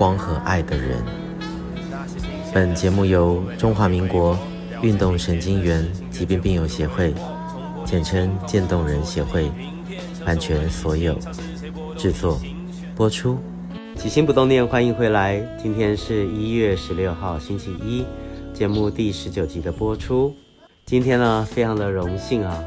光和爱的人。本节目由中华民国运动神经元疾病病友协会，简称渐冻人协会，版权所有，制作播出。起心不冻念，欢迎回来。今天是一月十六号，星期一，节目第十九集的播出。今天呢，非常的荣幸啊，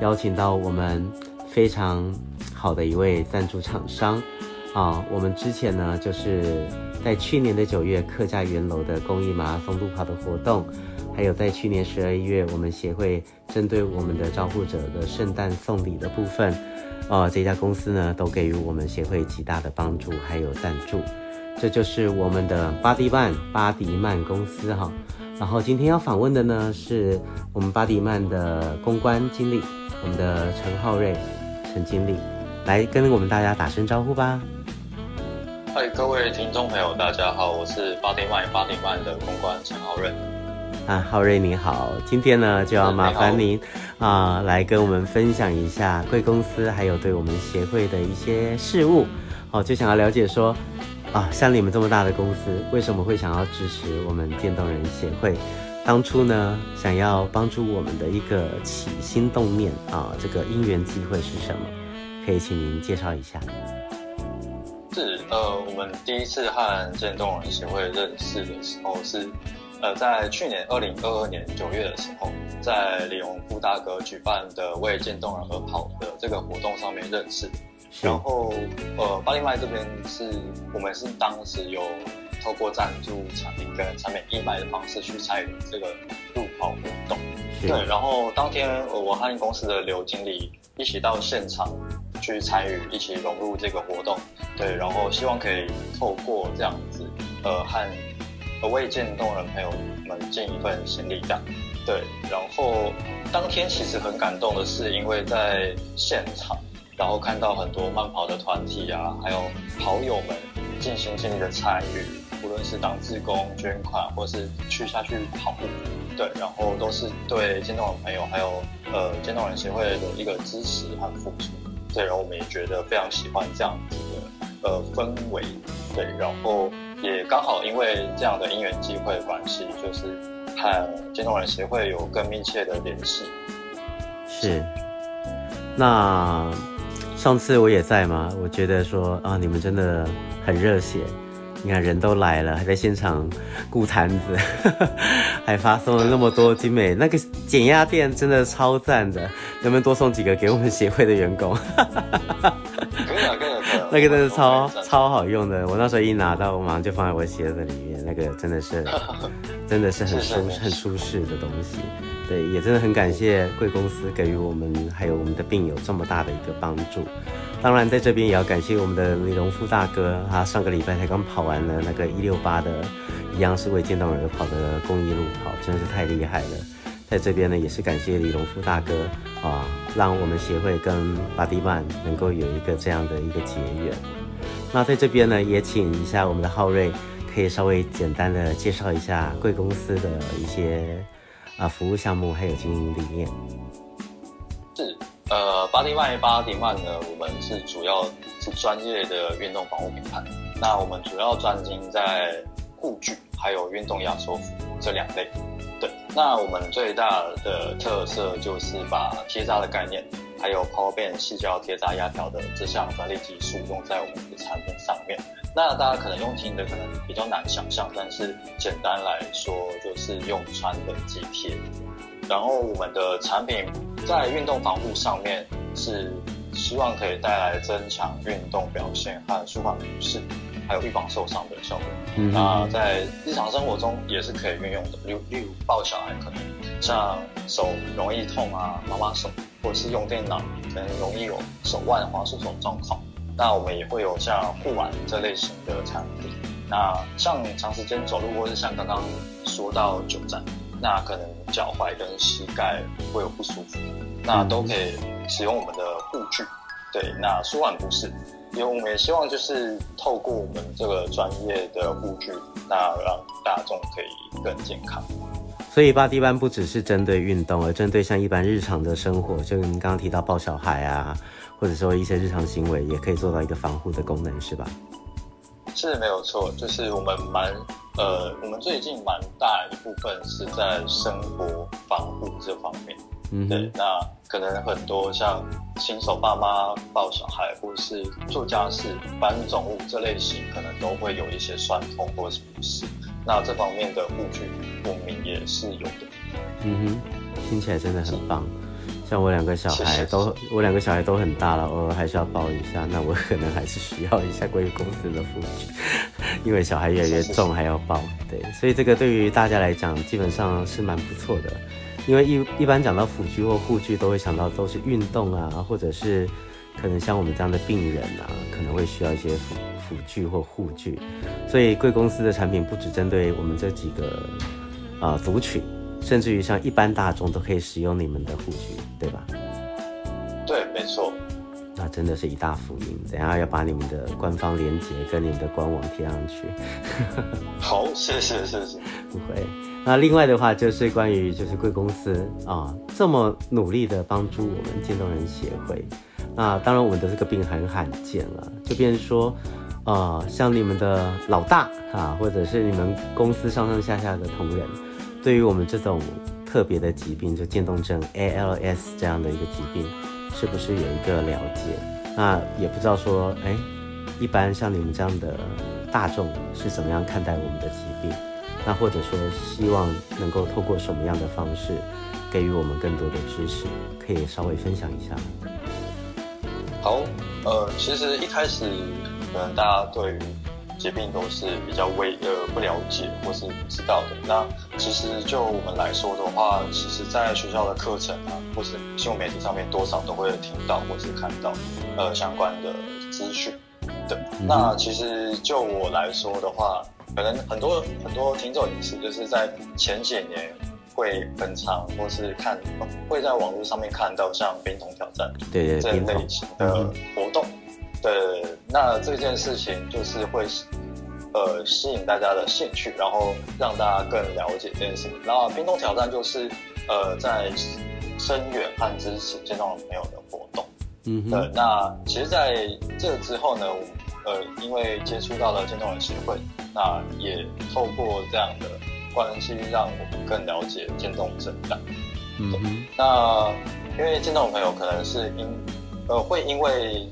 邀请到我们非常好的一位赞助厂商。啊，我们之前呢，就是在去年的九月客家园楼的公益马拉松路跑的活动，还有在去年十二月我们协会针对我们的照顾者的圣诞送礼的部分，呃，这家公司呢都给予我们协会极大的帮助还有赞助，这就是我们的巴迪曼巴迪曼公司哈。然后今天要访问的呢是我们巴迪曼的公关经理，我们的陈浩瑞陈经理，来跟我们大家打声招呼吧。嗨，各位听众朋友，大家好，我是八点半八点半的公关陈浩瑞。啊，浩瑞你好，今天呢就要麻烦您啊来跟我们分享一下贵公司还有对我们协会的一些事务。哦，就想要了解说啊，像你们这么大的公司，为什么会想要支持我们电动人协会？当初呢，想要帮助我们的一个起心动念啊，这个因缘机会是什么？可以请您介绍一下。是呃，我们第一次和渐冻人协会认识的时候是，呃，在去年二零二二年九月的时候，在李荣富大哥举办的为渐冻人而跑的这个活动上面认识。然后呃，巴迪麦这边是我们是当时有透过赞助产品跟产品义卖的方式去参与这个路跑活动。对，然后当天我和公司的刘经理一起到现场。去参与，一起融入这个活动，对，然后希望可以透过这样子，呃，和为渐冻人朋友们尽一份心力的，对，然后当天其实很感动的是，因为在现场，然后看到很多慢跑的团体啊，还有跑友们尽心尽力的参与，无论是当志工、捐款，或是去下去跑步，对，然后都是对渐冻人朋友还有呃渐冻人协会的一个支持和付出。对，然后我们也觉得非常喜欢这样子的呃氛围，对，然后也刚好因为这样的因缘机会的关系，就是和渐冻人协会有更密切的联系。是，那上次我也在嘛，我觉得说啊，你们真的很热血。你看人都来了，还在现场顾摊子，还发送了那么多精美那个减压垫，真的超赞的。能不能多送几个给我们协会的员工？那个真的超超好用的，我那时候一拿到，我马上就放在我鞋子里面。那个真的是，真的是很舒很舒适的东西。对，也真的很感谢贵公司给予我们还有我们的病友这么大的一个帮助。当然，在这边也要感谢我们的李荣富大哥，他上个礼拜才刚跑完了那个一六八的，一样是为渐冻人而跑的公益路跑，真是太厉害了。在这边呢，也是感谢李荣富大哥啊，让我们协会跟巴迪曼能够有一个这样的一个结缘。那在这边呢，也请一下我们的浩瑞，可以稍微简单的介绍一下贵公司的一些啊服务项目还有经营理念。呃，巴迪曼巴迪曼呢，我们是主要是专业的运动防护品牌。那我们主要专精在护具还有运动压缩服这两类。对，那我们最大的特色就是把贴扎的概念，还有 Powerband 矽胶贴扎压条的这项专利技术用在我们的产品上面。那大家可能用听的可能比较难想象，但是简单来说就是用穿的肌贴。然后我们的产品在运动防护上面是希望可以带来增强运动表现和舒缓不适，还有预防受伤的效果。嗯、那在日常生活中也是可以运用的，例如例如抱小孩可能像手容易痛啊，妈妈手，或者是用电脑可能容易有手腕滑鼠这种状况。那我们也会有像护腕这类型的产品。那像长时间走路，或是像刚刚说到久站，那可能脚踝跟膝盖会有不舒服，那都可以使用我们的护具，对，那舒缓不适。因为我们也希望就是透过我们这个专业的护具，那让大众可以更健康。所以，Body One 不只是针对运动，而针对像一般日常的生活，就您刚刚提到抱小孩啊，或者说一些日常行为，也可以做到一个防护的功能，是吧？是没有错，就是我们蛮呃，我们最近蛮大一部分是在生活防护这方面。嗯，对，那可能很多像新手爸妈抱小孩，或是做家事、搬重物这类型，可能都会有一些酸痛或是不适。那这方面的护具，我们也是有的。嗯哼，听起来真的很棒。像我两个小孩都，谢谢我两个小孩都很大了，偶尔还是要抱一下。那我可能还是需要一下贵公司的护具，因为小孩越来越重，还要抱。对，所以这个对于大家来讲，基本上是蛮不错的。因为一一般讲到辅具或护具，都会想到都是运动啊，或者是可能像我们这样的病人啊，可能会需要一些辅辅具或护具。所以贵公司的产品不只针对我们这几个啊、族群，甚至于像一般大众都可以使用你们的护具，对吧？对，没错。那真的是一大福音。等下要把你们的官方链接跟你们的官网贴上去。好，谢谢，谢谢。不会。那另外的话就是关于就是贵公司啊这么努力的帮助我们渐冻人协会。那当然我们的这个病很罕见了，就变成说，呃，像你们的老大啊，或者是你们公司上上下下的同仁，对于我们这种特别的疾病，就渐冻症 ALS 这样的一个疾病。是不是有一个了解？那也不知道说，哎，一般像你们这样的大众是怎么样看待我们的疾病？那或者说，希望能够透过什么样的方式给予我们更多的支持？可以稍微分享一下。好，呃，其实一开始可能大家对于疾病都是比较微呃不了解或是不知道的。那其实就我们来说的话，其实在学校的课程啊，或是新闻媒体上面，多少都会听到或是看到呃相关的资讯。对，嗯、那其实就我来说的话，可能很多很多听众也是，就是在前几年会很常或是看会在网络上面看到像冰桶挑战对对这类型的活动。嗯对，那这件事情就是会，呃，吸引大家的兴趣，然后让大家更了解这件事情。然后冰冻挑战就是，呃，在深远和支持渐冻人朋友的活动。嗯哼，对。那其实在这之后呢，我呃，因为接触到了渐冻人协会，那也透过这样的关系，让我们更了解渐冻症。嗯哼，那因为渐冻朋友可能是因，呃，会因为。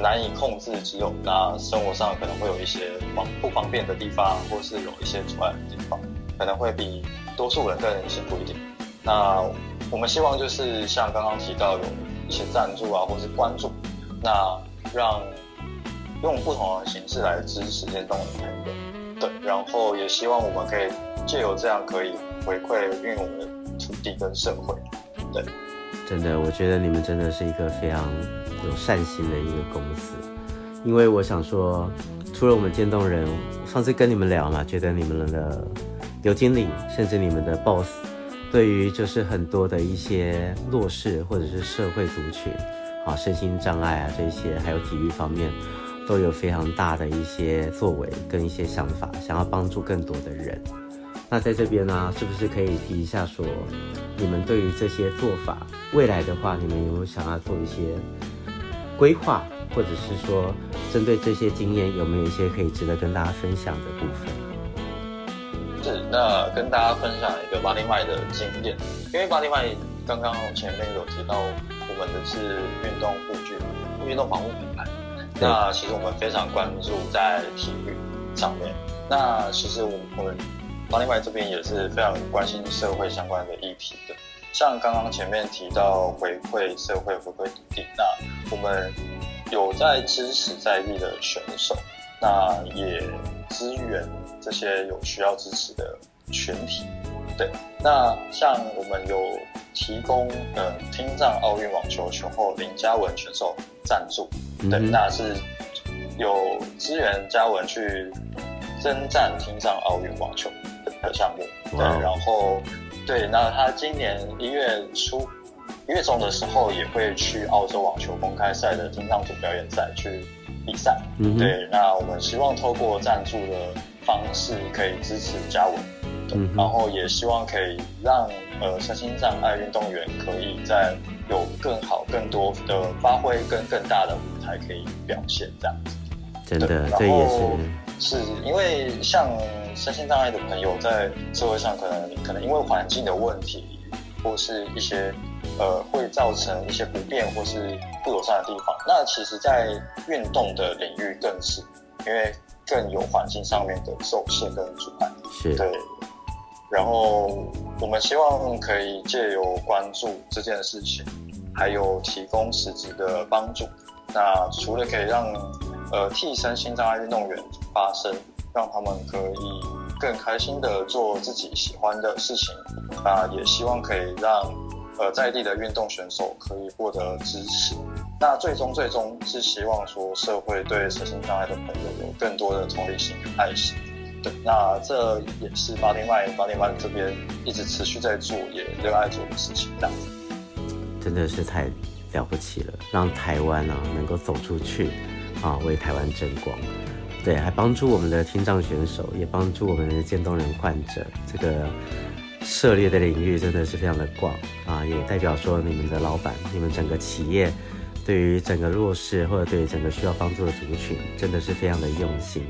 难以控制肌肉，那生活上可能会有一些方不方便的地方，或是有一些阻碍的地方，可能会比多数人更辛苦一点。那我们希望就是像刚刚提到有一些赞助啊，或是关注，那让用不同的形式来支持渐冻人朋友，对，然后也希望我们可以借由这样可以回馈运用我们的土地跟社会，对。真的，我觉得你们真的是一个非常有善心的一个公司，因为我想说，除了我们渐冻人，上次跟你们聊嘛，觉得你们的刘经理，甚至你们的 boss，对于就是很多的一些弱势或者是社会族群，啊，身心障碍啊这些，还有体育方面，都有非常大的一些作为跟一些想法，想要帮助更多的人。那在这边呢、啊，是不是可以提一下说，你们对于这些做法，未来的话，你们有没有想要做一些规划，或者是说，针对这些经验，有没有一些可以值得跟大家分享的部分？是，那跟大家分享一个 Body Mind 的经验，因为 Body Mind 刚刚前面有提到，我们的是运动护具、运动防护品牌。那其实我们非常关注在体育上面。那其实我我们。Body Mind 这边也是非常关心社会相关的议题的，像刚刚前面提到回馈社会、回馈土地，那我们有在支持在地的选手，那也支援这些有需要支持的群体。对，那像我们有提供呃听障奥运网球球后林嘉文选手赞助，对，那是有支援嘉文去。征战听障奥运网球的项目。对，然后对，那他今年一月初、一月中的时候也会去澳洲网球公开赛的听障组表演赛去比赛。嗯，对，那我们希望透过赞助的方式可以支持嘉文，嗯，然后也希望可以让呃身心障碍运动员可以在有更好、更多的发挥跟更大的舞台可以表现这样子。真的，这也是是因为像身心障碍的朋友在社会上可能可能因为环境的问题，或是一些呃会造成一些不便或是不友善的地方。那其实，在运动的领域更是因为更有环境上面的受限跟阻碍。是，对。然后我们希望可以借由关注这件事情，还有提供实质的帮助。那除了可以让呃，替身心障碍运动员发声，让他们可以更开心的做自己喜欢的事情。那也希望可以让呃在地的运动选手可以获得支持。那最终最终是希望说社会对身心障碍的朋友有更多的同理心与爱心。对，那这也是巴丁麦巴丁麦这边一直持续在做也热爱做的事情。这样子，真的是太了不起了，让台湾啊能够走出去。啊，为台湾争光，对，还帮助我们的听障选手，也帮助我们的渐冻人患者。这个涉猎的领域真的是非常的广啊，也代表说你们的老板，你们整个企业对于整个弱势或者对于整个需要帮助的族群，真的是非常的用心，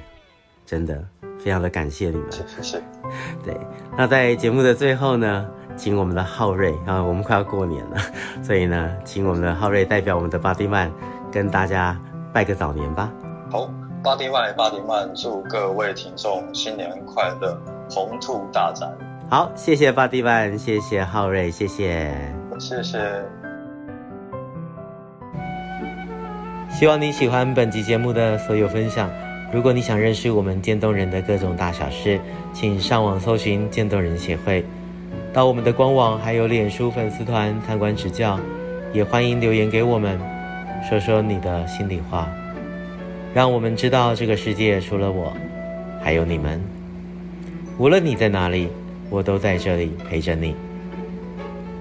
真的非常的感谢你们。谢谢。对，那在节目的最后呢，请我们的浩瑞啊，我们快要过年了，所以呢，请我们的浩瑞代表我们的巴蒂曼跟大家。拜个早年吧。好，巴丁曼，巴丁曼，祝各位听众新年快乐，红兔大展。好，谢谢巴丁曼，谢谢浩瑞，谢谢，谢谢。希望你喜欢本集节目的所有分享。如果你想认识我们渐冻人的各种大小事，请上网搜寻渐冻人协会，到我们的官网还有脸书粉丝团参观指教，也欢迎留言给我们。说说你的心里话，让我们知道这个世界除了我，还有你们。无论你在哪里，我都在这里陪着你。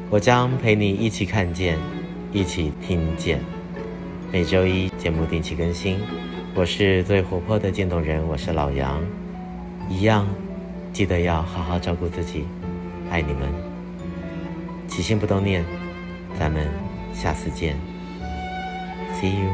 我将陪你一起看见，一起听见。每周一节目定期更新。我是最活泼的渐冻人，我是老杨。一样，记得要好好照顾自己。爱你们，起心不冻念，咱们下次见。See you.